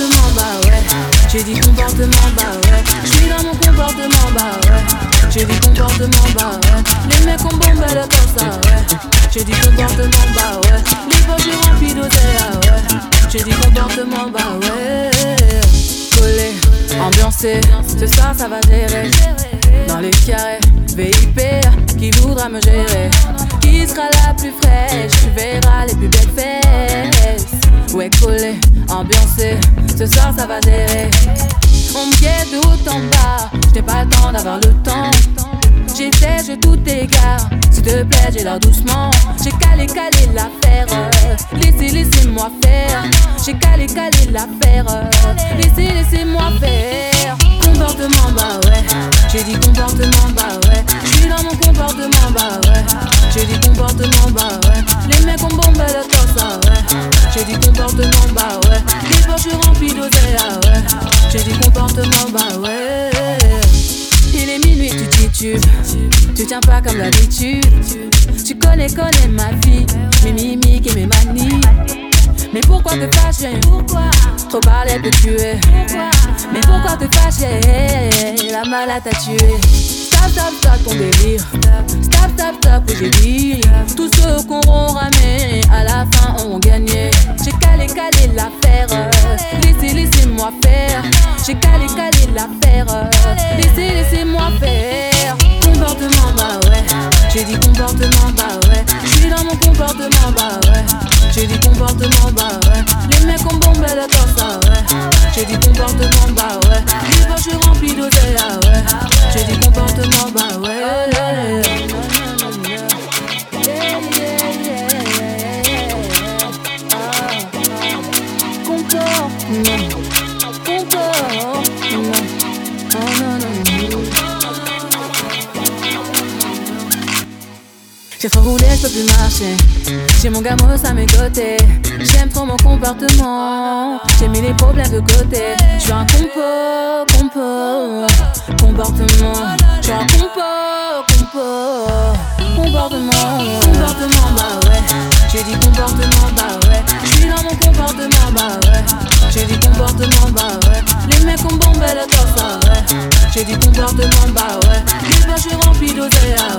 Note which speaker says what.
Speaker 1: comportement, bah ouais. J'ai dit comportement, bah ouais. J'suis dans mon comportement, bah ouais. J'ai dit comportement, bah ouais. Les mecs ont bombé comme ça, ouais. J'ai dit comportement, bah ouais. Les poches remplies d'oseille, ah ouais. J'ai dit comportement, bah ouais. Collé, ambiancé, ce soir ça va gérer. Dans les carrés, VIP, qui voudra me gérer? Qui sera la plus fraîche? Tu verras les plus belles fesses. Ouais, collé, ambiancé ce soir ça va gérer. On me guette tout en bas, j'ai pas le temps d'avoir le temps. J'essaie, je tout égare. S'il te plaît, j'ai l'air doucement. J'ai calé, calé l'affaire. Laissez, laissez-moi faire. J'ai calé, calé l'affaire. Laissez, laissez-moi faire. Comportement, bah ouais. J'ai dit comportement, bah ouais. J'suis dans mon comportement, bah ouais. J'ai dit comportement, bah ouais. Les mecs ont bombé le torse, ouais. J'ai dit comportement, tiens pas comme d'habitude. Tu connais, connais ma vie. Mes mimiques et mes manies. Mais pourquoi te fâcher? Pourquoi? Trop parler te tuer. Mais pourquoi te fâcher? La malade t'a tué Stop, stop, stop ton délire. Stop, stop, stop j'ai dit. Tous ceux qu'on ramé À la fin ont gagné. J'ai calé, calé l'affaire. Laissez, laissez-moi faire. J'ai calé, calé l'affaire J'ai dit comportement, bah ouais. Les poches remplies d'oseille, ah ouais. J'ai dit comportement, bah J'ai trop roulé, je peux plus marcher. J'ai mon gamos à mes côtés. J'aime trop mon comportement. J'ai mis les problèmes de côté. Je un compo, compo. Comportement. Je un compo, compo. Comportement. Comportement, bah ouais. J'ai dit comportement, bah ouais. Je dans mon comportement, bah ouais. J'ai dit comportement, bah ouais. Les mecs ont bombé le torse, ah ouais. J'ai dit comportement, bah ouais. Les poches remplies d'oseille, ah